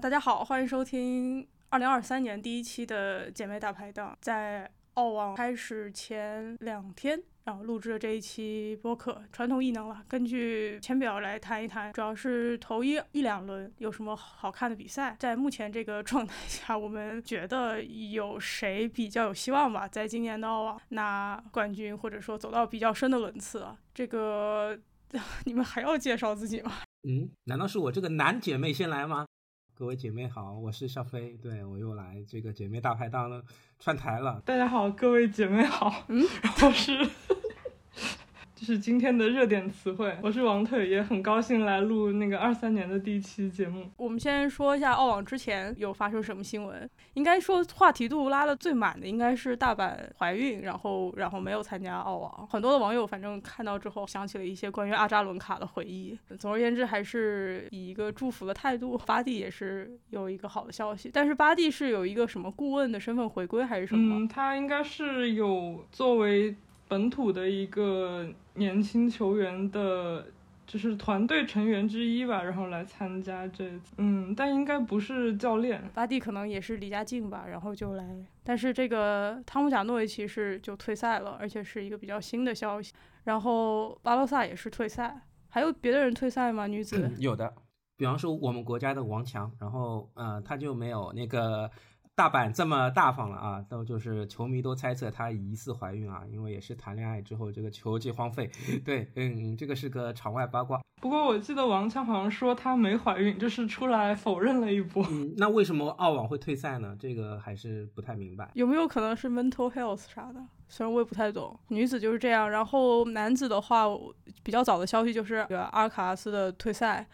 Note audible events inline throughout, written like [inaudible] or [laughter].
大家好，欢迎收听二零二三年第一期的姐妹大排档。在澳网开始前两天，然后录制了这一期播客，传统异能了。根据签表来谈一谈，主要是头一一两轮有什么好看的比赛。在目前这个状态下，我们觉得有谁比较有希望吧？在今年的澳网拿冠军，或者说走到比较深的轮次啊？这个 [laughs] 你们还要介绍自己吗？嗯，难道是我这个男姐妹先来吗？各位姐妹好，我是小飞，对我又来这个姐妹大排档了，串台了。大家好，各位姐妹好，嗯，我是。这是今天的热点词汇。我是王腿，也很高兴来录那个二三年的第一期节目。我们先说一下澳网之前有发生什么新闻。应该说话题度拉的最满的应该是大阪怀孕，然后然后没有参加澳网。很多的网友反正看到之后想起了一些关于阿扎伦卡的回忆。总而言之，还是以一个祝福的态度。巴蒂也是有一个好的消息，但是巴蒂是有一个什么顾问的身份回归还是什么？嗯，他应该是有作为。本土的一个年轻球员的，就是团队成员之一吧，然后来参加这次，嗯，但应该不是教练。巴蒂可能也是离家近吧，然后就来。但是这个汤姆贾诺维奇是就退赛了，而且是一个比较新的消息。然后巴洛萨也是退赛，还有别的人退赛吗？女子有的，比方说我们国家的王强，然后呃，他就没有那个。大阪这么大方了啊，都就是球迷都猜测她疑似怀孕啊，因为也是谈恋爱之后这个球技荒废。[laughs] 对，嗯，这个是个场外八卦。不过我记得王强好像说她没怀孕，就是出来否认了一波。嗯，那为什么澳网会退赛呢？这个还是不太明白。有没有可能是 mental health 啥的？虽然我也不太懂。女子就是这样，然后男子的话，比较早的消息就是阿尔卡拉斯的退赛。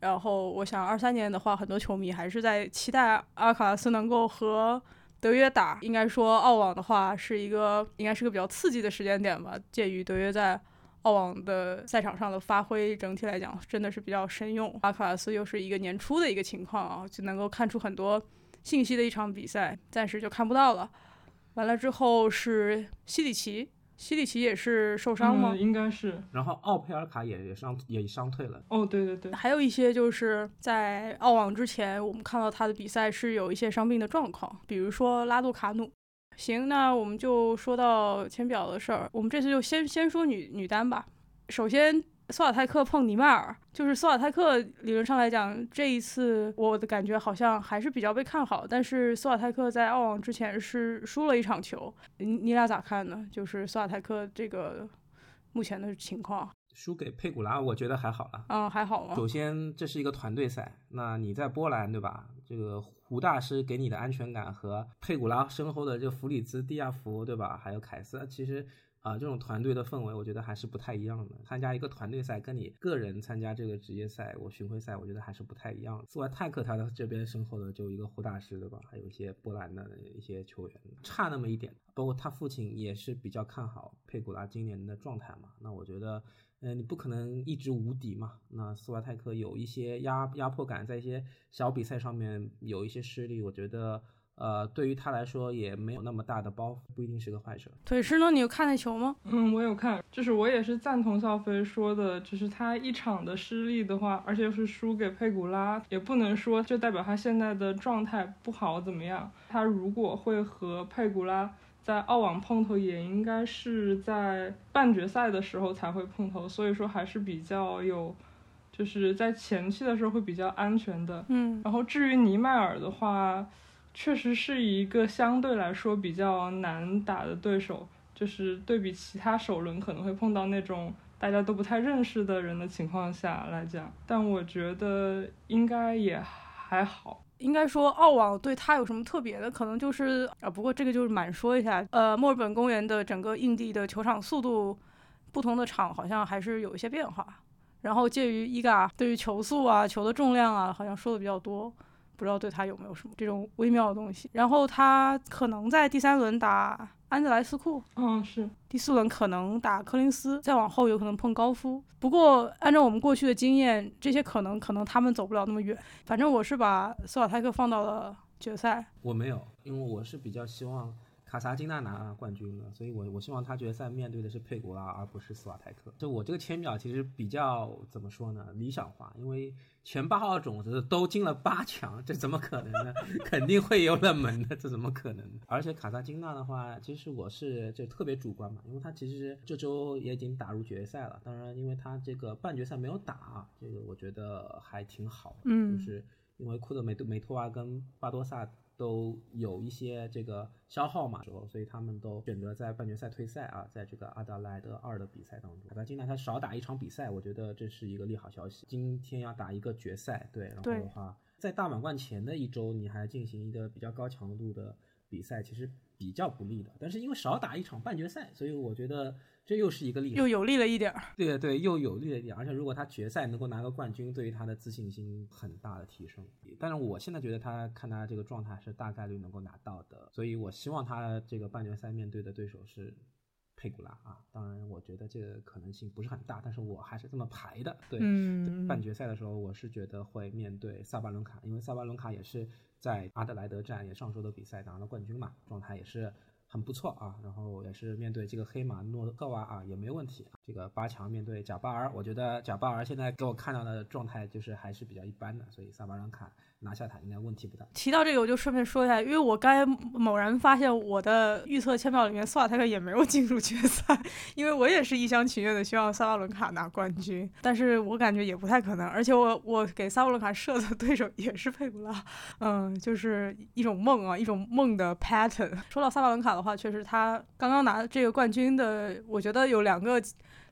然后我想，二三年的话，很多球迷还是在期待阿卡拉斯能够和德约打。应该说，澳网的话是一个应该是个比较刺激的时间点吧。鉴于德约在澳网的赛场上的发挥，整体来讲真的是比较神勇。阿卡拉斯又是一个年初的一个情况啊，就能够看出很多信息的一场比赛，暂时就看不到了。完了之后是西里奇。西里奇也是受伤吗？应该是。然后奥佩尔卡也也伤也伤退了。哦，对对对。还有一些就是在澳网之前，我们看到他的比赛是有一些伤病的状况，比如说拉杜卡努。行，那我们就说到签表的事儿。我们这次就先先说女女单吧。首先。索瓦泰克碰尼迈尔，就是索瓦泰克理论上来讲，这一次我的感觉好像还是比较被看好。但是索瓦泰克在澳网之前是输了一场球，你你俩咋看呢？就是索瓦泰克这个目前的情况，输给佩古拉，我觉得还好了。嗯，还好吗？首先这是一个团队赛，那你在波兰对吧？这个胡大师给你的安全感和佩古拉身后的这个弗里兹、蒂亚福对吧？还有凯斯，其实。啊，这种团队的氛围，我觉得还是不太一样的。参加一个团队赛，跟你个人参加这个职业赛，我巡回赛，我觉得还是不太一样的。斯外泰克他的这边身后的就一个胡大师，对吧？还有一些波兰的一些球员，差那么一点。包括他父亲也是比较看好佩古拉今年的状态嘛。那我觉得，嗯，你不可能一直无敌嘛。那斯瓦泰克有一些压压迫感，在一些小比赛上面有一些失利，我觉得。呃，对于他来说也没有那么大的包袱，不一定是个坏事。腿师呢？你有看那球吗？[laughs] 嗯，我有看，就是我也是赞同肖飞说的，就是他一场的失利的话，而且又是输给佩古拉，也不能说就代表他现在的状态不好怎么样。他如果会和佩古拉在澳网碰头，也应该是在半决赛的时候才会碰头，所以说还是比较有，就是在前期的时候会比较安全的。嗯，然后至于尼迈尔的话。确实是一个相对来说比较难打的对手，就是对比其他首轮可能会碰到那种大家都不太认识的人的情况下来讲，但我觉得应该也还好。应该说澳网对他有什么特别的？可能就是啊，不过这个就是满说一下，呃，墨尔本公园的整个硬地的球场速度，不同的场好像还是有一些变化。然后介于伊嘎对于球速啊、球的重量啊，好像说的比较多。不知道对他有没有什么这种微妙的东西。然后他可能在第三轮打安德莱斯库，嗯，是第四轮可能打柯林斯，再往后有可能碰高夫。不过按照我们过去的经验，这些可能可能他们走不了那么远。反正我是把斯瓦泰克放到了决赛。我没有，因为我是比较希望卡萨金娜拿冠军了，所以我我希望他决赛面对的是佩古拉，而不是斯瓦泰克。就我这个签表其实比较怎么说呢？理想化，因为前八号种子都进了八强，这怎么可能呢？肯定会有冷门的，这怎么可能？而且卡萨金娜的话，其实我是就特别主观嘛，因为他其实这周也已经打入决赛了。当然，因为他这个半决赛没有打，这个我觉得还挺好。嗯，就是因为库德梅梅托娃跟巴多萨。都有一些这个消耗嘛，时候，所以他们都选择在半决赛退赛啊，在这个阿德莱德二的比赛当中，卡萨金娜他少打一场比赛，我觉得这是一个利好消息。今天要打一个决赛，对，然后的话，在大满贯前的一周，你还进行一个比较高强度的比赛，其实比较不利的。但是因为少打一场半决赛，所以我觉得。这又是一个利，又有利了一点儿。对对，又有利了一点，而且如果他决赛能够拿个冠军，对于他的自信心很大的提升。但是我现在觉得他看他这个状态是大概率能够拿到的，所以我希望他这个半决赛面对的对手是佩古拉啊。当然，我觉得这个可能性不是很大，但是我还是这么排的。对，半决赛的时候，我是觉得会面对萨巴伦卡，因为萨巴伦卡也是在阿德莱德站也上周的比赛拿了冠军嘛，状态也是。很不错啊，然后也是面对这个黑马诺特瓦啊，也没问题。这个八强面对贾巴尔，我觉得贾巴尔现在给我看到的状态就是还是比较一般的，所以萨巴兰卡。拿下他应该问题不大。提到这个，我就顺便说一下，因为我刚才猛然发现我的预测签表里面，斯瓦泰克也没有进入决赛，[laughs] 因为我也是一厢情愿的希望萨巴伦卡拿冠军，但是我感觉也不太可能。而且我我给萨巴伦卡设的对手也是佩古拉，嗯，就是一种梦啊，一种梦的 pattern。说到萨巴伦卡的话，确实他刚刚拿这个冠军的，我觉得有两个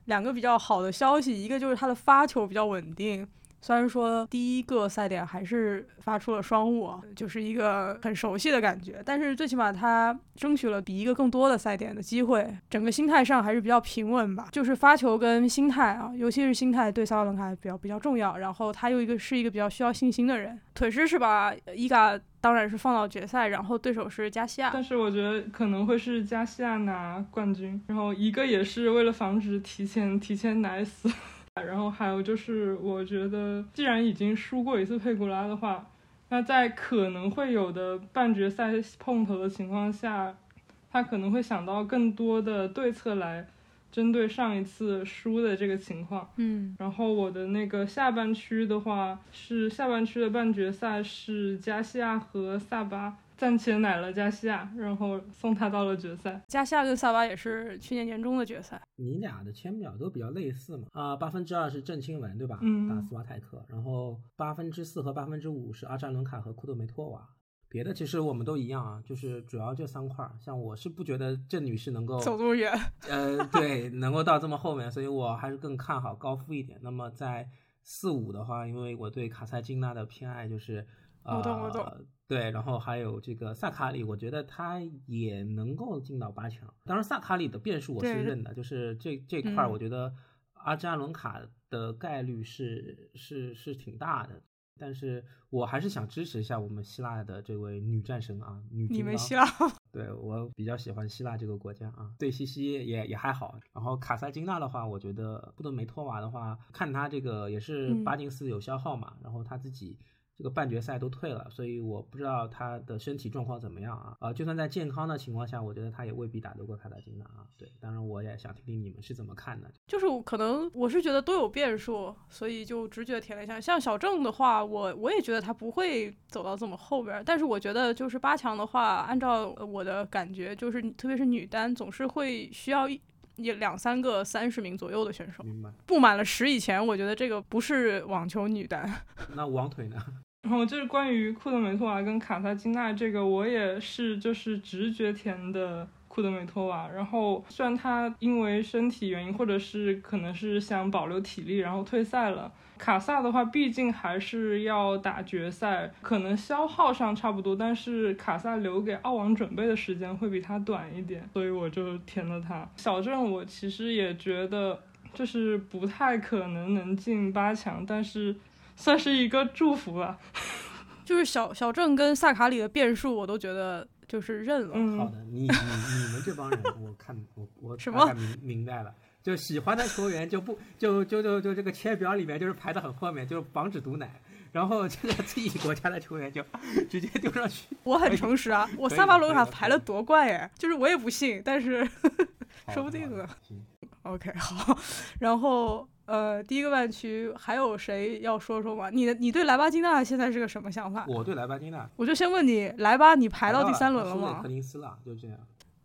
两个比较好的消息，一个就是他的发球比较稳定。虽然说第一个赛点还是发出了双误，就是一个很熟悉的感觉，但是最起码他争取了比一个更多的赛点的机会，整个心态上还是比较平稳吧。就是发球跟心态啊，尤其是心态对萨瓦伦卡比较比较重要。然后他又一个是一个比较需要信心的人。腿师是把伊嘎当然是放到决赛，然后对手是加西亚，但是我觉得可能会是加西亚拿冠军，然后一个也是为了防止提前提前奶死。然后还有就是，我觉得既然已经输过一次佩古拉的话，那在可能会有的半决赛碰头的情况下，他可能会想到更多的对策来针对上一次输的这个情况。嗯，然后我的那个下半区的话是下半区的半决赛是加西亚和萨巴。暂且奶了加西亚，然后送他到了决赛。加西亚跟萨巴也是去年年中的决赛。你俩的签表都比较类似嘛？啊，八分之二是郑钦文对吧？嗯。打斯瓦泰克，然后八分之四和八分之五是阿扎伦卡和库德梅托娃。别的其实我们都一样啊，就是主要这三块。像我是不觉得郑女士能够走这么远，[laughs] 呃，对，能够到这么后面，所以我还是更看好高夫一点。那么在四五的话，因为我对卡塞金娜的偏爱就是。我懂我懂，对，然后还有这个萨卡里，我觉得他也能够进到八强。当然，萨卡里的变数我是认的，就是这这块儿，我觉得阿扎伦卡的概率是是是挺大的。但是我还是想支持一下我们希腊的这位女战神啊，女你们希腊？[laughs] 对我比较喜欢希腊这个国家啊，对西西也也还好。然后卡萨金娜的话，我觉得布德梅托娃的话，看她这个也是巴金斯有消耗嘛，然后她自己。这个半决赛都退了，所以我不知道他的身体状况怎么样啊？呃，就算在健康的情况下，我觉得他也未必打得过卡塔金娜啊。对，当然我也想听听你们是怎么看的。就是可能我是觉得都有变数，所以就直觉填了一下。像小郑的话，我我也觉得他不会走到这么后边，但是我觉得就是八强的话，按照我的感觉，就是特别是女单总是会需要一。也两三个三十名左右的选手，布满了十以前，我觉得这个不是网球女单。[laughs] 那网腿呢？然后就是关于库德梅托娃跟卡萨金娜这个，我也是就是直觉填的库德梅托娃。然后虽然她因为身体原因，或者是可能是想保留体力，然后退赛了。卡萨的话，毕竟还是要打决赛，可能消耗上差不多，但是卡萨留给澳网准备的时间会比他短一点，所以我就填了他。小郑，我其实也觉得就是不太可能能进八强，但是算是一个祝福吧。[laughs] 就是小小郑跟萨卡里的变数，我都觉得就是认了。好的，你你你们这帮人，我看我我大概明明白了。就喜欢的球员就不就就就就这个签表里面就是排的很后面，就是防止毒奶，然后这个自己国家的球员就 [laughs] 直接丢上去。我很诚实啊，我萨巴的可以的罗卡排了夺冠哎，就是我也不信，但是好 [laughs] 说不定呢 OK 好，然后呃第一个半区还有谁要说说吗？你的你对莱巴金娜现在是个什么想法？我对莱巴金娜我就先问你，莱巴你排到第三轮了吗输给柯？林斯了，就这样。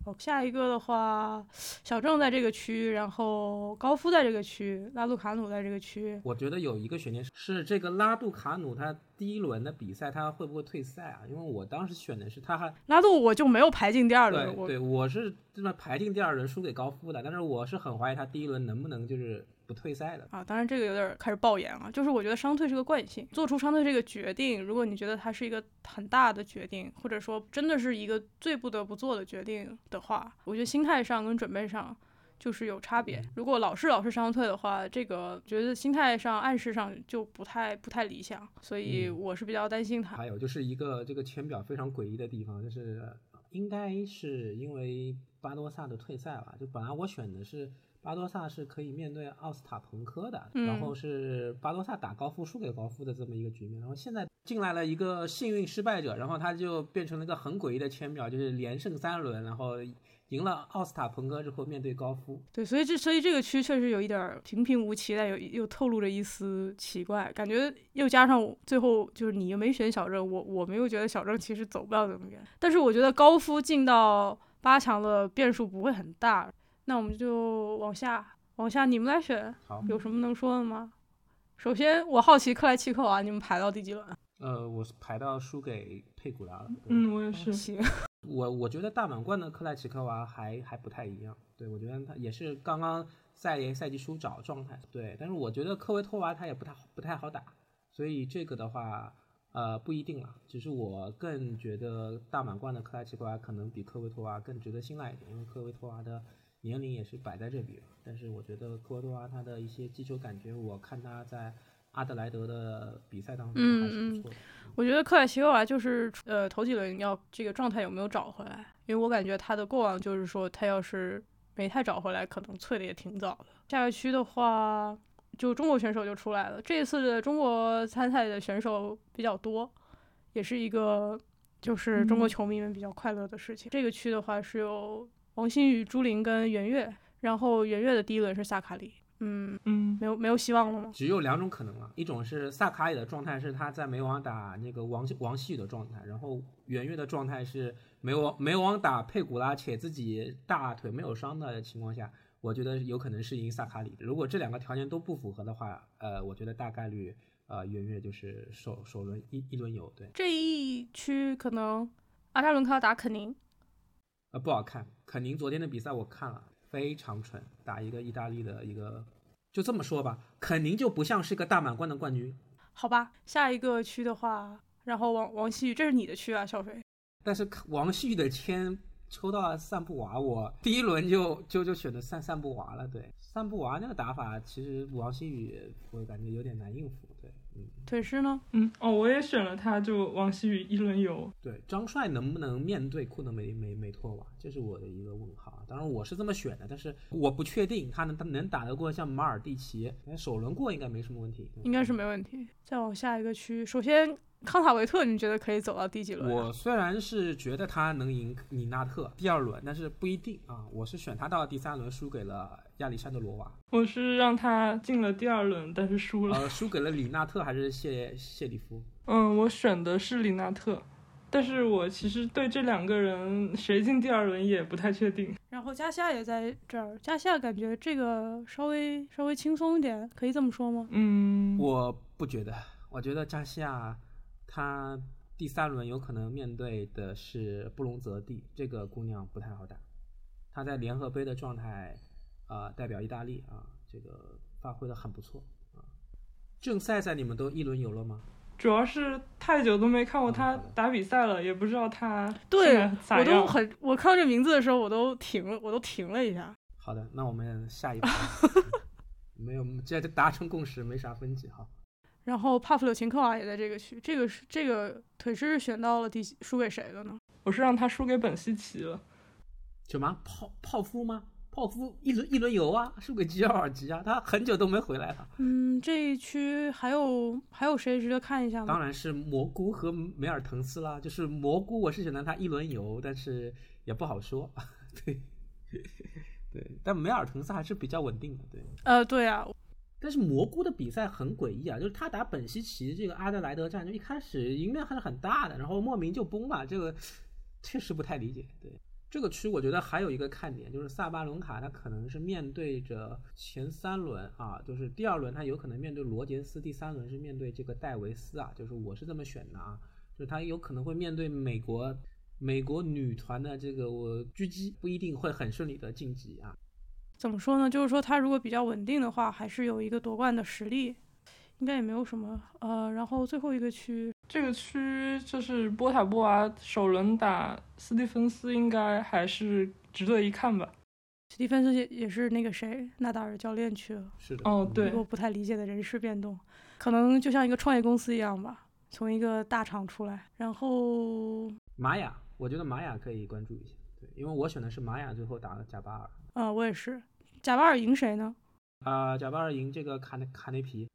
哦，下一个的话，小郑在这个区，然后高夫在这个区，拉杜卡努在这个区。我觉得有一个悬念是是这个拉杜卡努他第一轮的比赛他会不会退赛啊？因为我当时选的是他还拉杜我就没有排进第二轮，我对对，我是这么排进第二轮输给高夫的，但是我是很怀疑他第一轮能不能就是不退赛的。啊，当然这个有点儿开始爆言了，就是我觉得伤退是个惯性，做出伤退这个决定，如果你觉得它是一个很大的决定，或者说真的是一个最不得不做的决定的话，我觉得心态上跟准备上就是有差别。如果老是老是伤退的话，这个觉得心态上暗示上就不太不太理想，所以嗯我是比较担心他。还有就是一个这个签表非常诡异的地方，就是应该是因为巴多萨的退赛吧，就本来我选的是。巴多萨是可以面对奥斯塔彭科的，嗯。然后是巴多萨打高夫输给高夫的这么一个局面，然后现在进来了一个幸运失败者，然后他就变成了一个很诡异的签表，就是连胜三轮，然后赢了奥斯塔彭科之后面对高夫，对，所以这所以这个区确实有一点儿平平无奇，但有又透露着一丝奇怪，感觉又加上最后就是你又没选小郑，我我没有觉得小郑其实走不了那么远，但是我觉得高夫进到八强的变数不会很大，那我们就往下往下你们来选，好，有什么能说的吗？首先我好奇克莱奇科娃你们排到第几轮？呃，我是排到输给佩古拉了，嗯，我也是。行，[laughs] 我我觉得大满贯的克莱奇科娃还还不太一样，对我觉得他也是刚刚赛联赛季初找状态，对，但是我觉得科维托娃他也不太不太好打，所以这个的话，呃，不一定了。只是我更觉得大满贯的克莱奇科娃可能比科维托娃更值得信赖一点，因为科维托娃的年龄也是摆在这里了，但是我觉得科维托娃他的一些击球感觉，我看他在阿德莱德的比赛当中还是不错的。我觉得克莱奇科娃就是呃头几轮要这个状态有没有找回来，因为我感觉他的过往就是说他要是没太找回来，可能脆的也挺早的。下个区的话，就中国选手就出来了，这一次的中国参赛的选手比较多，也是一个就是中国嗯球迷们比较快乐的事情。这个区的话是有王欣雨、朱琳跟袁月，然后袁月的第一轮是萨卡里，嗯，嗯，没有没有希望了吗？只有两种可能了，一种是萨卡里的状态是他在美网打那个王王曦雨的状态，然后袁月的状态是美网美网打佩古拉且自己大腿没有伤的情况下，我觉得有可能是赢萨卡里。如果这两个条件都不符合的话，呃，我觉得大概率呃圆月就是首首轮一一轮游，对，这一区可能阿扎伦卡打肯宁。呃不好看。肯宁昨天的比赛我看了，非常蠢，打一个意大利的一个，就这么说吧，肯宁就不像是个大满贯的冠军。好吧，下一个区的话，然后王王曦雨，这是你的区啊，小飞。但是王旭的签抽到了散布娃，我第一轮就就就选的散散布娃了。对，散布娃那个打法，其实王曦宇我感觉有点难应付。腿师呢？嗯，哦，我也选了他，就王曦雨一轮游。对，张帅能不能面对库德梅梅梅托娃，这是我的一个问号。当然我是这么选的，但是我不确定他能他能打得过像马尔蒂奇，首轮过应该没什么问题。应该是没问题。再往下一个区，首先康塔维特，你觉得可以走到第几轮啊、我虽然是觉得他能赢米纳特第二轮，但是不一定啊。我是选他到第三轮，输给了亚历山德罗娃。我是让他进了第二轮，但是输了。呃，输给了里纳特还是谢谢里夫？嗯，我选的是里纳特，但是我其实对这两个人谁进第二轮也不太确定。然后加西亚也在这儿，加西亚感觉这个稍微稍微轻松一点，可以这么说吗？嗯，我不觉得，我觉得加西亚他第三轮有可能面对的是布隆泽蒂，这个姑娘不太好打。她在联合杯的状态，啊、代表意大利啊，这个发挥的很不错啊。正赛赛你们都一轮游了吗？主要是太久都没看过嗯他打比赛了，也不知道他对我都。很，我看到这名字的时候，我都停了，我都停了一下。好的，那我们下一步 [laughs] 没有，这达成共识，没啥分歧哈。然后帕夫柳琴科娃也在这个区，这个是这个腿师是选到了第输给谁了呢？我是让他输给本西奇了。什么泡泡芙吗？泡芙一轮一轮游啊，输给吉尔吉啊，他很久都没回来了。嗯，这一区还有还有谁值得看一下吗？当然是蘑菇和梅尔滕斯啦。就是蘑菇，我是选择他一轮游，但是也不好说。[laughs] 对，对，但梅尔滕斯还是比较稳定的。对，呃，对啊。但是蘑菇的比赛很诡异啊，就是他打本西奇这个阿德莱德站，就一开始赢面还是很大的，然后莫名就崩了，这个确实不太理解。对。这个区我觉得还有一个看点，就是萨巴伦卡他可能是面对着前三轮啊，就是第二轮他有可能面对罗杰斯，第三轮是面对这个戴维斯啊，就是我是这么选的啊，就是他有可能会面对美国美国女团的这个我狙击，不一定会很顺利的晋级啊。怎么说呢？就是说他如果比较稳定的话，还是有一个夺冠的实力，应该也没有什么呃。然后最后一个区。这个区就是波塔波娃首轮打斯蒂芬斯，应该还是值得一看吧。斯蒂芬斯也也是那个谁纳达尔教练去了，是的。哦，对。我不太理解的人事变动，可能就像一个创业公司一样吧，从一个大厂出来。然后玛雅，我觉得玛雅可以关注一下，对，因为我选的是玛雅，最后打了贾巴尔。啊，我也是。贾巴尔赢谁呢？啊，贾巴尔赢这个卡内卡内皮，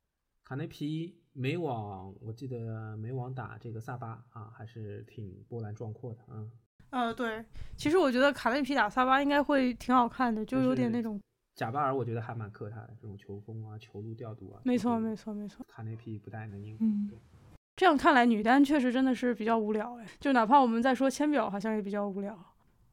卡内皮。美网，我记得美网打这个萨巴啊，还是挺波澜壮阔的，啊。呃，对，其实我觉得卡内皮打萨巴应该会挺好看的，就有点那种。贾巴尔我觉得还蛮克他的，这种球风啊，球路调度啊。没错，没错，没错。卡内皮不太能应付。嗯。这样看来，女单确实真的是比较无聊哎，就哪怕我们在说签表，好像也比较无聊。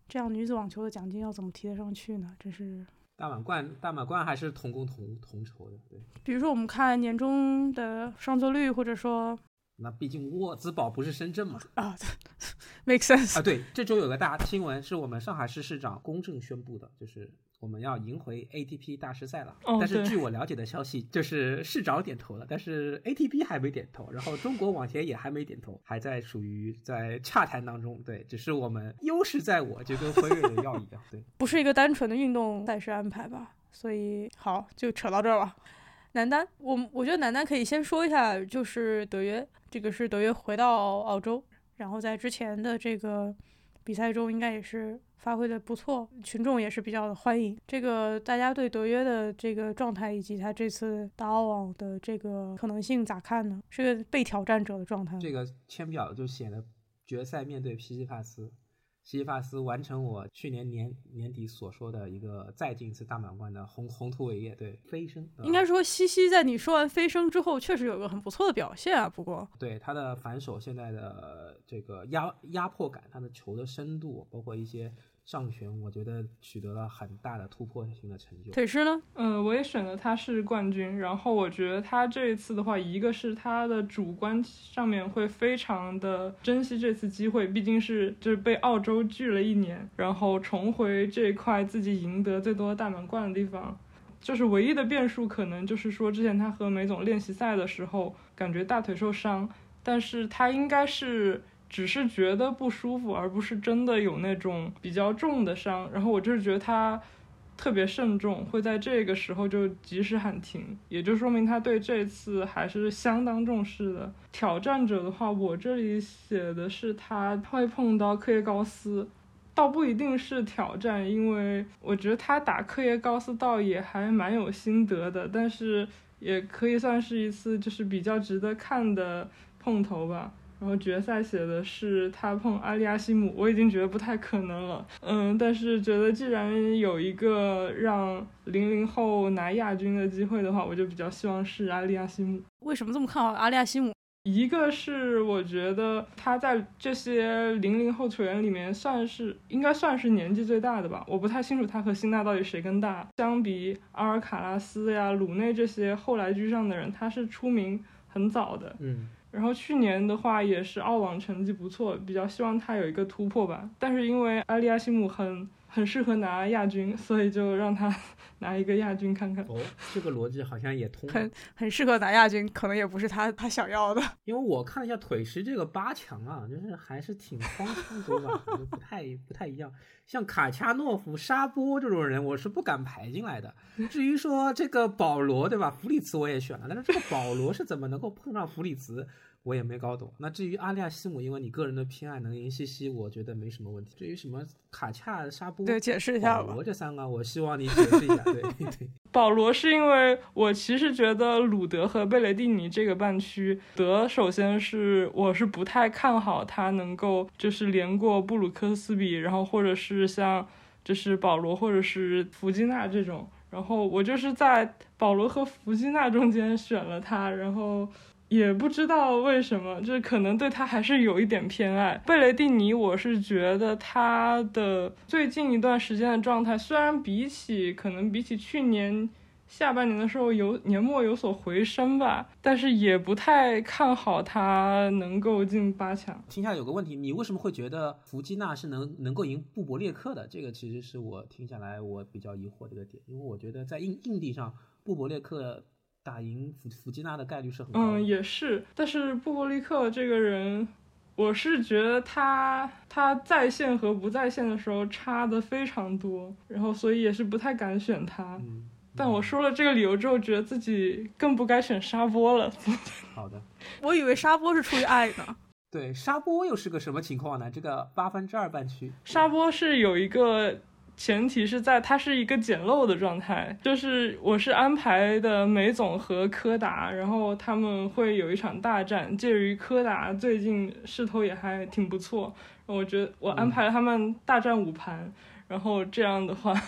这样女子网球的奖金要怎么提得上去呢？真是。大满贯，大满贯还是同工同同酬的，对。比如说，我们看年终的上座率，或者说，那毕竟沃兹堡不是深圳嘛。啊，[laughs] make sense 啊。对，这周有个大新闻，是我们上海市市长公正宣布的，就是。我们要赢回 ATP 大师赛了，但是据我了解的消息，就是市长点头了，但是 ATP 还没点头，然后中国网协也还没点头，还在属于在洽谈当中。对，只是我们优势在我，就跟辉瑞的药一样，对，[laughs] 不是一个单纯的运动赛事安排吧？所以好，就扯到这儿了。男单，我我觉得男单可以先说一下，就是德约，这个是德约回到澳洲，然后在之前的这个比赛中应该也是。发挥的不错，群众也是比较的欢迎。这个大家对德约的这个状态以及他这次打澳网的这个可能性咋看呢？是个被挑战者的状态。这个签表就写了决赛面对皮西帕斯。西西帕斯完成我去年年年底所说的一个再进一次大满贯的宏宏图伟业，对飞升。应该说西西在你说完飞升之后，确实有个很不错的表现啊。不过，对他的反手现在的这个压压迫感，他的球的深度，包括一些。上旋，我觉得取得了很大的突破性的成就。腿师呢？嗯，我也选了他是冠军。然后我觉得他这一次的话，一个是他的主观上面会非常的珍惜这次机会，毕竟是就是被澳洲拒了一年，然后重回这块自己赢得最多大满贯的地方。就是唯一的变数可能就是说，之前他和梅总练习赛的时候感觉大腿受伤，但是他应该是。只是觉得不舒服，而不是真的有那种比较重的伤。然后我就是觉得他特别慎重，会在这个时候就及时喊停，也就说明他对这次还是相当重视的。挑战者的话，我这里写的是他会碰到科耶高斯，倒不一定是挑战，因为我觉得他打科耶高斯倒也还蛮有心得的，但是也可以算是一次就是比较值得看的碰头吧。然后决赛写的是他碰阿利亚西姆，我已经觉得不太可能了。嗯，但是觉得既然有一个让零零后拿亚军的机会的话，我就比较希望是阿利亚西姆。为什么这么看好阿利亚西姆？一个是我觉得他在这些零零后球员里面算是应该算是年纪最大的吧，我不太清楚他和辛纳到底谁更大。相比阿尔卡拉斯呀、鲁内这些后来居上的人，他是出名很早的。嗯。然后去年的话也是澳网成绩不错，比较希望他有一个突破吧。但是因为阿利亚西姆很很适合拿亚军，所以就让他 [laughs] 拿一个亚军看看。哦，这个逻辑好像也通。很很适合拿亚军，可能也不是他他想要的。因为我看了一下腿石这个八强啊，就是还是挺荒腔走板，就不太不太一样。像卡恰诺夫、沙波这种人，我是不敢排进来的。[laughs] 至于说这个保罗，对吧？弗里茨我也选了，但是这个保罗是怎么能够碰上弗里茨？我也没搞懂。那至于阿利亚西姆，因为你个人的偏爱能赢西西，我觉得没什么问题。至于什么卡恰、沙布、对，解释一下吧。保罗这三个，我希望你解释一下。对对。[laughs] 保罗是因为我其实觉得鲁德和贝雷蒂尼这个半区，德首先是我是不太看好他能够就是连过布鲁克斯比，然后或者是像就是保罗或者是弗吉纳这种。然后我就是在保罗和弗吉纳中间选了他，然后也不知道为什么，就是可能对他还是有一点偏爱。贝雷蒂尼，我是觉得他的最近一段时间的状态，虽然比起可能比起去年。下半年的时候有年末有所回升吧，但是也不太看好他能够进八强。听下有个问题，你为什么会觉得弗基纳是能能够赢布勃列克的？这个其实是我听下来我比较疑惑的一个点，因为我觉得在硬硬地上，布勃列克打赢弗弗吉纳的概率是很高。嗯，也是，但是布伯利克这个人，我是觉得他他在线和不在线的时候差的非常多，然后所以也是不太敢选他。嗯。但我说了这个理由之后，觉得自己更不该选沙波了。[laughs] 好的，我以为沙波是出于爱呢。[laughs] 对，沙波又是个什么情况呢？这个八分之二半区，沙波是有一个前提是在它是一个简陋的状态，就是我是安排的梅总和柯达，然后他们会有一场大战。介于柯达最近势头也还挺不错，我觉得我安排了他们大战五盘，然后这样的话。[laughs]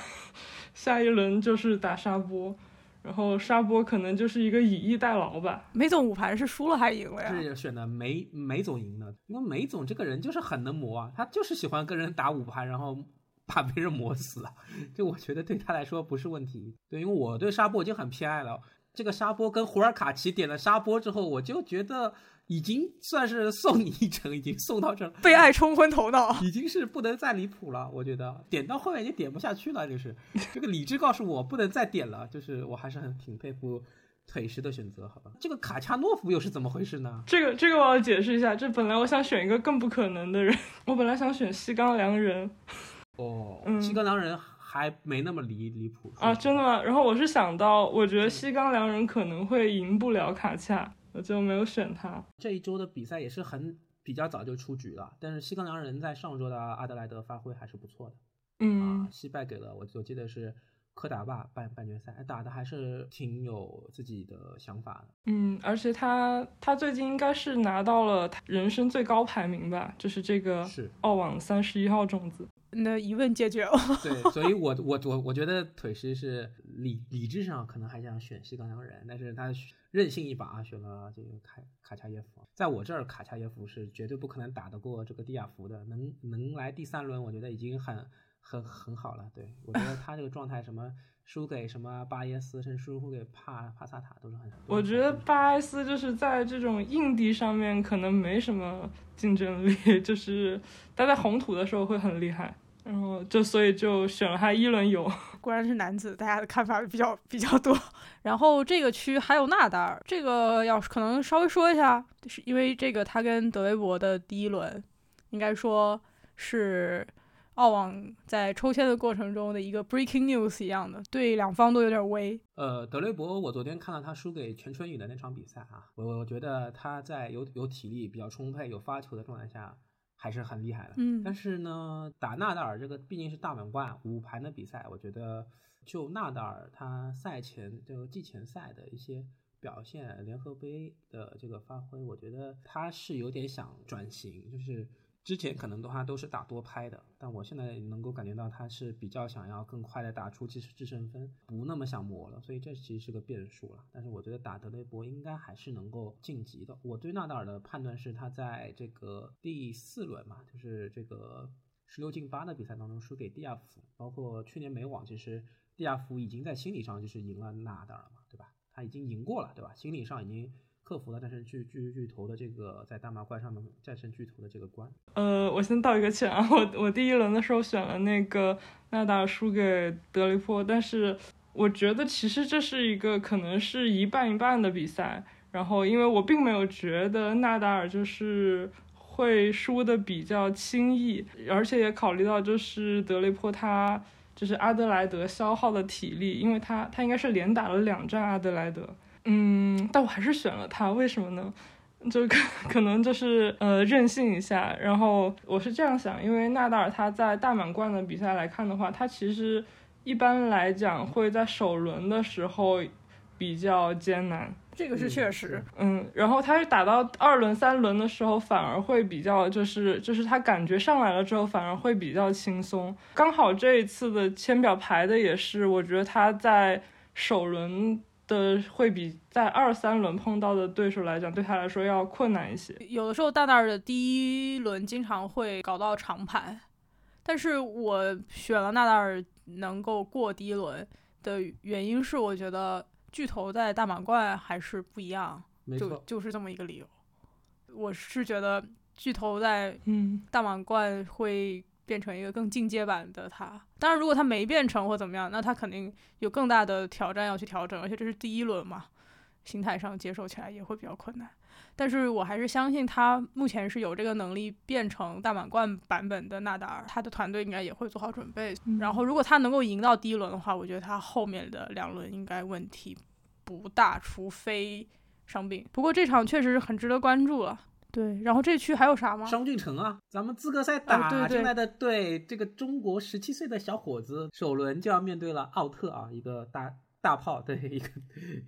下一轮就是打沙波，然后沙波可能就是一个以逸待劳吧。梅总五盘是输了还赢了呀？是选的梅梅总赢了，因为梅总这个人就是很能磨啊，他就是喜欢跟人打五盘，然后 [laughs] 把别人磨死啊。就我觉得对他来说不是问题。对，因为我对沙波已经很偏爱了。这个沙波跟胡尔卡奇点了沙波之后，我就觉得。已经算是送你一程，已经送到这，被爱冲昏头脑，已经是不能再离谱了。我觉得点到后面已经点不下去了，就是 [laughs] 这个理智告诉我不能再点了。就是我还是很挺佩服腿石的选择，好吧？这个卡恰诺夫又是怎么回事呢？这个这个我要解释一下，这本来我想选一个更不可能的人，我本来想选西冈良人。哦，西冈良人还没那么离离谱啊？真的吗？然后我是想到，我觉得西冈良人可能会赢不了卡恰。我就没有选他。这一周的比赛也是很比较早就出局了，但是西冈良人在上周的阿德莱德发挥还是不错的。嗯，惜败给了我，我记得是科达吧半半决赛，打的还是挺有自己的想法的。嗯，而且他他最近应该是拿到了人生最高排名吧，就是这个是澳网三十一号种子。那疑问解决了。对，所以我我我我觉得腿师是理理智上可能还想选西冈洋人，但是他任性一把选了这个卡卡恰耶夫。在我这儿，卡恰耶夫是绝对不可能打得过这个蒂亚福的，能能来第三轮，我觉得已经很很很好了。对我觉得他这个状态，什么输给什么巴耶斯，甚至输给帕帕萨塔都是很。我觉得巴耶斯就是在这种硬地上面可能没什么竞争力，[laughs] 就是他在红土的时候会很厉害。然后就所以就选了他一轮游，果然是男子，大家的看法比较比较多。[laughs] 然后这个区还有纳达尔，这个要可能稍微说一下，是因为这个他跟德维博的第一轮，应该说是澳网在抽签的过程中的一个 breaking news 一样的，对两方都有点危。呃，德雷伯，我昨天看到他输给全春雨的那场比赛啊，我我觉得他在有有体力比较充沛、有发球的状态下。还是很厉害的，嗯，但是呢，打纳达尔这个毕竟是大满贯五盘的比赛，我觉得就纳达尔他赛前这个季前赛的一些表现，联合杯的这个发挥，我觉得他是有点想转型，就是。之前可能的话都是打多拍的，但我现在能够感觉到他是比较想要更快的打出其实制胜分，不那么想磨了，所以这其实是个变数了。但是我觉得打德雷博应该还是能够晋级的。我对纳达尔的判断是他在这个第四轮嘛，就是这个十六进八的比赛当中输给蒂亚福，包括去年美网，其实蒂亚福已经在心理上就是赢了纳达尔嘛，对吧？他已经赢过了，对吧？心理上已经。克服了战胜巨巨巨头的这个在大满贯上面战胜巨头的这个关。呃，我先道一个歉啊，我我第一轮的时候选了那个纳达尔输给德雷波，但是我觉得其实这是一个可能是一半一半的比赛。然后因为我并没有觉得纳达尔就是会输的比较轻易，而且也考虑到就是德雷波他就是阿德莱德消耗的体力，因为他他应该是连打了两战阿德莱德。嗯，但我还是选了他，为什么呢？就可 [laughs] 可能就是呃任性一下。然后我是这样想，因为纳达尔他在大满贯的比赛来看的话，他其实一般来讲会在首轮的时候比较艰难。这个是确实，嗯，然后他是打到二轮、三轮的时候，反而会比较，就是就是他感觉上来了之后，反而会比较轻松。刚好这一次的签表排的也是，我觉得他在首轮的会比在二三轮碰到的对手来讲，对他来说要困难一些。有的时候大大的第一轮经常会搞到长盘，但是我选了纳达尔能够过第一轮的原因是，我觉得。巨头在大满贯还是不一样，就就是这么一个理由。我是觉得巨头在大满贯会变成一个更进阶版的他。当然，如果他没变成或怎么样，那他肯定有更大的挑战要去调整，而且这是第一轮嘛，心态上接受起来也会比较困难。但是我还是相信他目前是有这个能力变成大满贯版本的纳达尔，他的团队应该也会做好准备。然后如果他能够赢到第一轮的话，我觉得他后面的两轮应该问题不大，除非伤病。不过这场确实是很值得关注了。对，然后这区还有啥吗？商俊成啊，咱们资格赛打进来的，对这个中国十七岁的小伙子，首轮就要面对了奥特啊，一个大。大炮对一个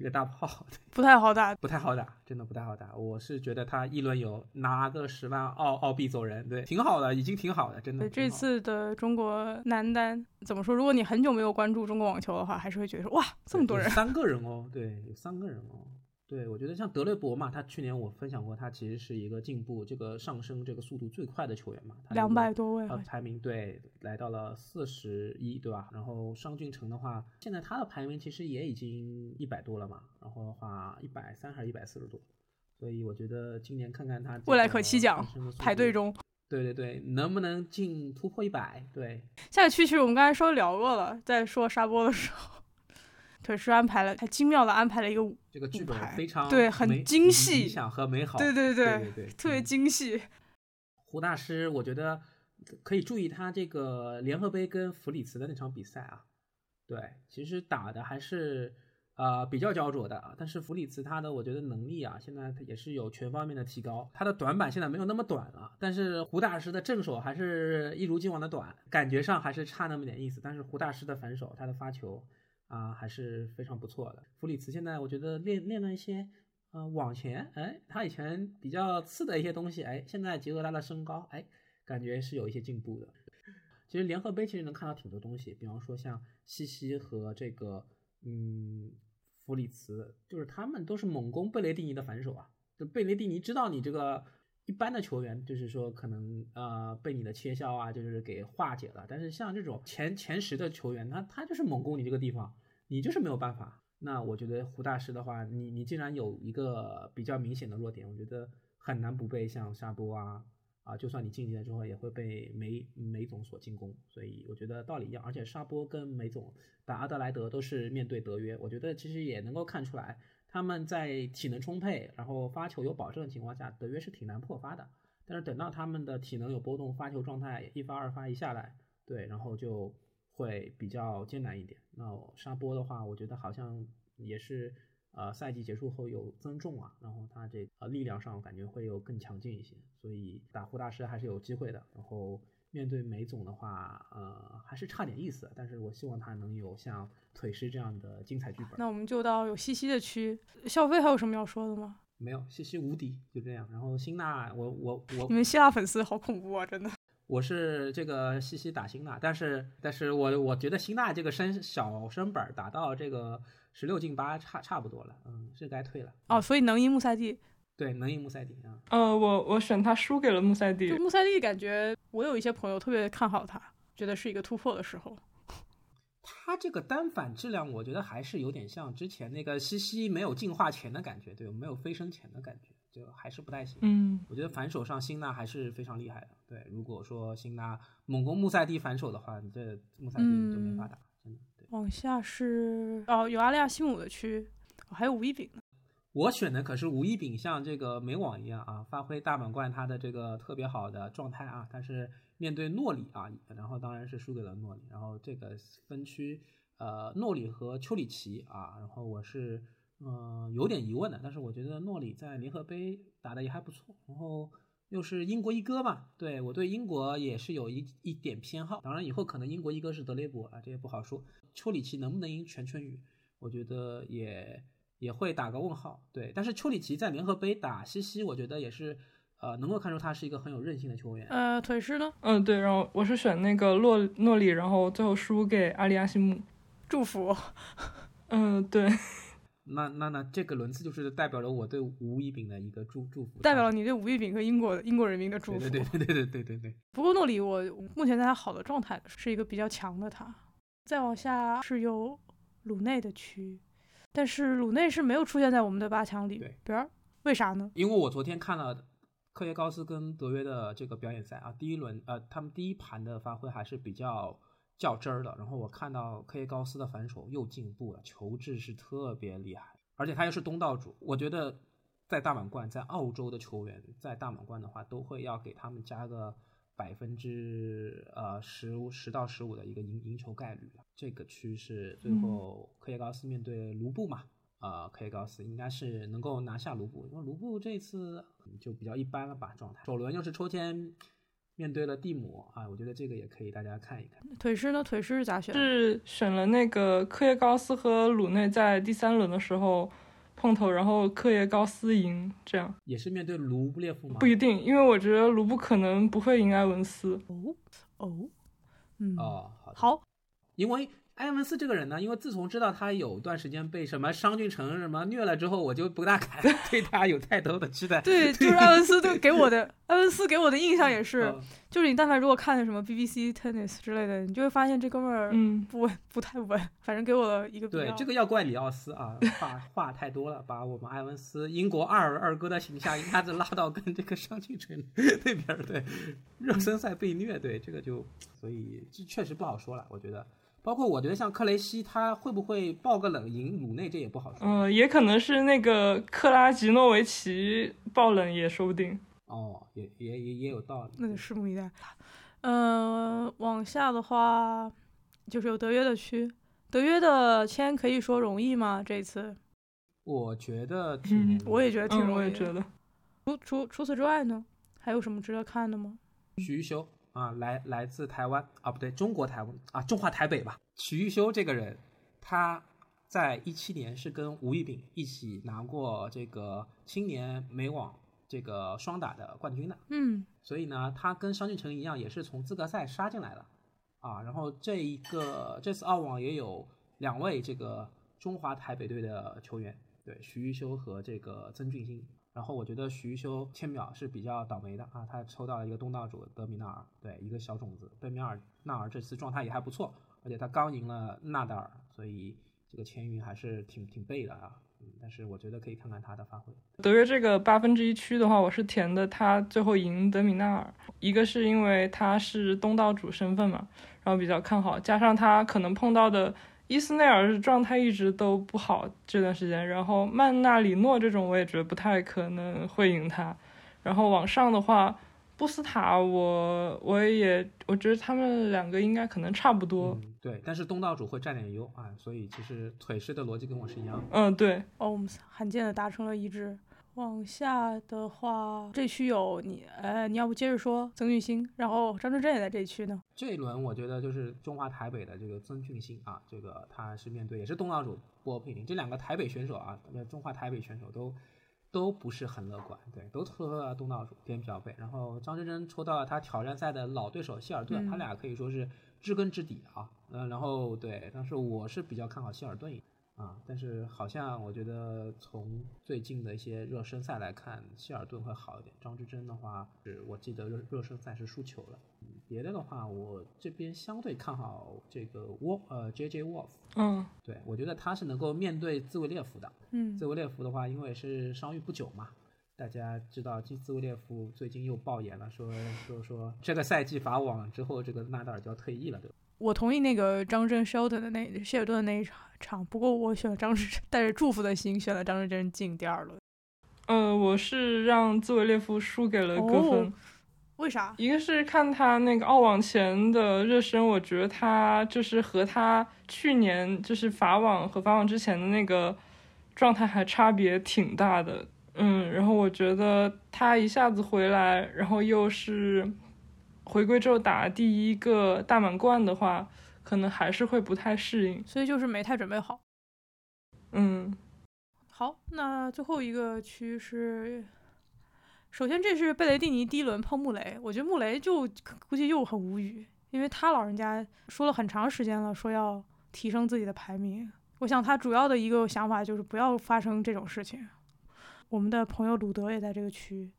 一个大炮，不太好打，不太好打，真的不太好打。我是觉得他一轮有拿个十万澳澳币走人，对，挺好的，已经挺好的，真的。这次的中国男单怎么说？如果你很久没有关注中国网球的话，还是会觉得说哇，这么多人，三个人哦，对，有三个人哦。对，我觉得像德雷伯嘛，他去年我分享过，他其实是一个进步这个上升这个速度最快的球员嘛，两百多位，呃，排名对来到了四十一，对吧？然后商俊成的话，现在他的排名其实也已经一百多了嘛，然后的话一百三还是一百四十多，所以我觉得今年看看他未来可期奖排队中，对对对，能不能进突破一百？对，下个区其实我们刚才稍微聊过了，在说沙波的时候。腿是安排了，他精妙的安排了一个舞这个剧本非常对，很精细，理想和美好，对对对对，特别精细。胡大师，我觉得可以注意他这个联合杯跟弗里茨的那场比赛啊，对，其实打的还是呃比较焦灼的，但是弗里茨他的我觉得能力啊，现在也是有全方面的提高，他的短板现在没有那么短了，但是胡大师的正手还是一如既往的短，感觉上还是差那么点意思，但是胡大师的反手，他的发球。啊，还是非常不错的。弗里茨现在我觉得练练了一些，呃，往前，哎，他以前比较次的一些东西，哎，现在结合他的身高，哎，感觉是有一些进步的。其实联合杯其实能看到挺多东西，比方说像西西和这个，嗯，弗里茨，就是他们都是猛攻贝雷蒂尼的反手啊。就贝雷蒂尼知道你这个。一般的球员就是说可能呃被你的切削啊，就是给化解了。但是像这种前前十的球员，他他就是猛攻你这个地方，你就是没有办法。那我觉得胡大师的话，你你既然有一个比较明显的弱点，我觉得很难不被像沙波啊啊，就算你晋级了之后，也会被梅梅总所进攻。所以我觉得道理一样。而且沙波跟梅总打阿德莱德都是面对德约，我觉得其实也能够看出来。他们在体能充沛，然后发球有保证的情况下，德约是挺难破发的。但是等到他们的体能有波动，发球状态一发二发一下来，对，然后就会比较艰难一点。那沙波的话，我觉得好像也是，呃，赛季结束后有增重啊，然后他这呃力量上感觉会有更强劲一些，所以打胡大师还是有机会的。然后。面对梅总的话，呃，还是差点意思。但是我希望他能有像腿师这样的精彩剧本。那我们就到有西西的区，笑飞还有什么要说的吗？没有，西西无敌，就这样。然后辛纳，我我我，你们希腊粉丝好恐怖啊，真的。[laughs] 我是这个西西打辛纳，但是但是我我觉得辛纳这个身小身板打到这个十六进八差差不多了，嗯，是该退了。哦，所以能赢穆赛蒂。对，能赢穆塞蒂啊。呃，我我选他输给了穆塞蒂。穆塞蒂感觉我有一些朋友特别看好他，觉得是一个突破的时候。[laughs] 他这个单反质量，我觉得还是有点像之前那个西西没有进化前的感觉，对，没有飞升前的感觉，就还是不太行。嗯，我觉得反手上辛纳还是非常厉害的。对，如果说辛纳猛攻穆塞蒂反手的话，你这穆塞蒂就没法打，真的。对，往下是哦，有阿利亚西姆的区，还有吴一饼呢。我选的可是吴一丙，像这个美网一样啊，发挥大满贯他的这个特别好的状态啊。但是面对诺里啊，然后当然是输给了诺里。然后这个分区，呃，诺里和丘里奇啊，然后我是呃，有点疑问的。但是我觉得诺里在联合杯打的也还不错，然后又是英国一哥嘛，对我对英国也是有一一点偏好。当然以后可能英国一哥是德雷伯啊，这也不好说。丘里奇能不能赢全春雨，我觉得也也会打个问号。对，但是丘里奇在联合杯打西西，我觉得也是。呃，能够看出他是一个很有韧性的球员。呃，腿师呢？嗯，对，然后我是选那个洛诺里，然后最后输给阿里亚西姆，祝福。[laughs] 嗯，对。[laughs] 那那那这个轮次就是代表了我对吴一丙的一个祝祝福，代表了你对吴一丙和英国英国人民的祝福。对对对对对对对对。不过诺里，我目前在他好的状态，是一个比较强的他。再往下是有鲁内的区，但是鲁内是没有出现在我们的八强里边，为啥呢？因为我昨天看了。科耶高斯跟德约的这个表演赛啊，第一轮呃，他们第一盘的发挥还是比较较真儿的。然后我看到科耶高斯的反手又进步了，球质是特别厉害，而且他又是东道主。我觉得在大满贯，在澳洲的球员在大满贯的话，都会要给他们加个百分之呃十十到十五的一个赢赢球概率这个趋势，最后科耶高斯面对卢布嘛。呃，科耶高斯应该是能够拿下卢布，因为卢布这次就比较一般了吧状态。首轮又是抽签面对了蒂姆啊，我觉得这个也可以大家看一看。腿师呢？腿师是咋选？是选了那个科耶高斯和鲁内在第三轮的时候碰头，然后克耶高斯赢，这样也是面对卢布列夫吗？不一定，因为我觉得卢布可能不会赢埃文斯。哦哦，嗯哦，好，因为。埃文斯这个人呢，因为自从知道他有段时间被什么商俊成什么虐了之后，我就不大敢 [laughs] 对他有太多的期待。对，就是埃文斯对给我的，埃文斯给我的印象也是，就是你但凡如果看什么 BBC Tennis 之类的，你就会发现这哥们儿嗯不稳不太稳，反正给我的一个对这个要怪里奥斯啊，话话太多了，把我们埃文斯英国二二哥的形象一下子拉到跟这个商俊成那边儿，对热身赛被虐，对这个就所以这确实不好说了，我觉得。包括我觉得像克雷西，他会不会爆个冷赢鲁内，这也不好说。嗯，也可能是那个克拉吉诺维奇爆冷也说不定。哦，也也也也有道理。那就拭目以待。嗯，往下的话就是有德约的区，德约的签可以说容易吗？这次？我觉得挺，我也觉得挺容易。我也觉得。除除除此之外呢，还有什么值得看的吗？徐修。啊，来来自台湾啊，不对，中国台湾啊，中华台北吧。曲玉修这个人，他在一七年是跟吴亦丙一起拿过这个青年美网这个双打的冠军的。嗯，所以呢，他跟商俊成一样，也是从资格赛杀进来的啊。然后这一个这次澳网也有两位这个中华台北队的球员，对，徐玉修和这个曾俊欣。然后我觉得徐修千秒是比较倒霉的啊，他抽到了一个东道主德米纳尔，对，一个小种子。德米尔纳尔这次状态也还不错，而且他刚赢了纳达尔，所以这个签运还是挺挺背的啊。嗯，但是我觉得可以看看他的发挥。德约这个八分之一区的话，我是填的他最后赢德米纳尔，一个是因为他是东道主身份嘛，然后比较看好，加上他可能碰到的。伊斯内尔是状态一直都不好这段时间，然后曼纳里诺这种我也觉得不太可能会赢他，然后往上的话，布斯塔我我也我觉得他们两个应该可能差不多，对，但是东道主会占点优啊，所以其实腿式的逻辑跟我是一样的，嗯对，哦我们罕见的达成了一致。往下的话，这区有你，呃，你要不接着说曾俊欣，然后张真真也在这一区呢。这一轮我觉得就是中华台北的这个曾俊欣啊，这个他是面对也是东道主波佩林，这两个台北选手啊，中华台北选手都都不是很乐观，对，都抽到了东道主点表背。然后张真真抽到了他挑战赛的老对手希尔顿，他俩可以说是知根知底啊，嗯，然后对，但是我是比较看好希尔顿赢。啊，但是好像我觉得从最近的一些热身赛来看，希尔顿会好一点。张之臻的话，是我记得热热身赛是输球了。别的的话，我这边相对看好这个沃呃 J J Wolf。嗯，对我觉得他是能够面对兹维列夫的。嗯，兹维列夫的话，因为是伤愈不久嘛，大家知道兹兹维列夫最近又爆言了，说说说这个赛季法网之后，这个纳达尔就要退役了，对吧？我同意那个张真 Sheldon 的那谢尔顿的那一场场，不过我选了张震带着祝福的心选了张志臻进第二轮。呃，我是让兹维列夫输给了戈芬，为啥？一个是看他那个澳网前的热身，我觉得他就是和他去年就是法网和法网之前的那个状态还差别挺大的。嗯，然后我觉得他一下子回来，然后又是回归之后打第一个大满贯的话，可能还是会不太适应。所以就是没太准备好。嗯，好，那最后一个区是，首先这是贝雷蒂尼第一轮碰穆雷，我觉得穆雷就估计又很无语，因为他老人家说了很长时间了，说要提升自己的排名。我想他主要的一个想法就是不要发生这种事情。我们的朋友鲁德也在这个区，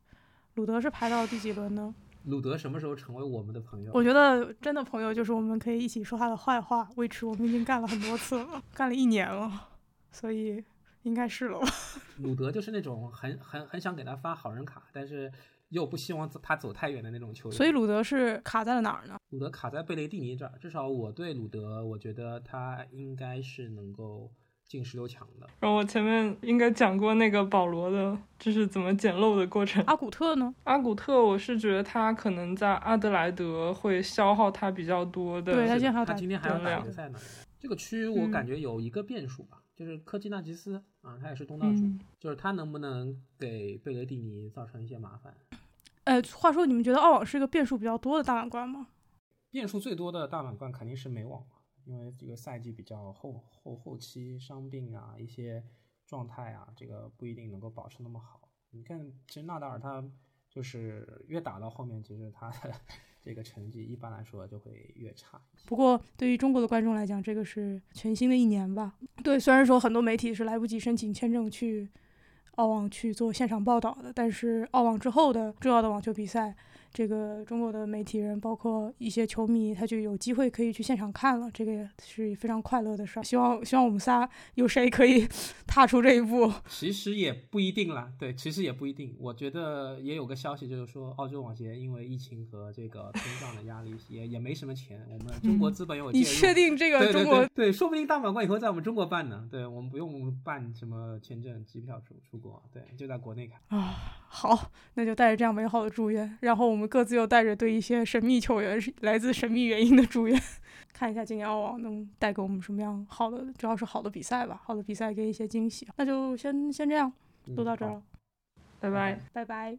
鲁德是排到第几轮呢？鲁德什么时候成为我们的朋友？我觉得真的朋友就是我们可以一起说他的坏话，为此我们已经干了很多次了，干了一年了，所以应该是了吧。[laughs] 鲁德就是那种很很很想给他发好人卡，但是又不希望他走太远的那种球员。所以鲁德是卡在了哪儿呢？鲁德卡在贝雷蒂尼这儿，至少我对鲁德，我觉得他应该是能够。进十六强的。然后我前面应该讲过那个保罗的，就是怎么捡漏的过程。阿古特呢？阿古特，我是觉得他可能在阿德莱德会消耗他比较多的。对他今天还要打决赛呢。这个区我感觉有一个变数吧，就是科基纳吉斯啊，他也是东道主，就是他能不能给贝雷蒂尼造成一些麻烦？呃，话说你们觉得澳网是一个变数比较多的大满贯吗？变数最多的大满贯肯定是美网。因为这个赛季比较后后后期伤病啊，一些状态啊，这个不一定能够保持那么好。你看，其实纳达尔他就是越打到后面，其实他的 [laughs] 这个成绩一般来说就会越差。不过对于中国的观众来讲，这个是全新的一年吧？对，虽然说很多媒体是来不及申请签证去澳网去做现场报道的，但是澳网之后的重要的网球比赛。这个中国的媒体人，包括一些球迷，他就有机会可以去现场看了，这个也是非常快乐的事儿。希望希望我们仨有谁可以 [laughs] 踏出这一步。其实也不一定啦，对，其实也不一定。我觉得也有个消息，就是说澳洲网协因为疫情和这个通胀的压力，也也没什么钱。我们中国资本有你确定这个中国？对，说不定大满贯以后在我们中国办呢。对我们不用办什么签证、机票出出国，对，就在国内看啊。好，那就带着这样美好的祝愿，然后我们。各自又带着对一些神秘球员来自神秘原因的祝愿，[laughs] 看一下今年澳网能带给我们什么样好的，主要是好的比赛吧，好的比赛给一些惊喜。那就先先这样，录到这儿了，拜拜，拜拜。